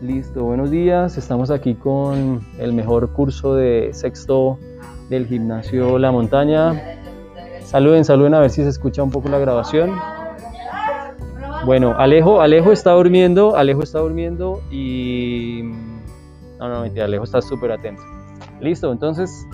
Listo, buenos días. Estamos aquí con el mejor curso de sexto del gimnasio La Montaña. Saluden, saluden a ver si se escucha un poco la grabación. Bueno, Alejo, Alejo está durmiendo, Alejo está durmiendo y... No, no, mentira, Alejo está súper atento. Listo, entonces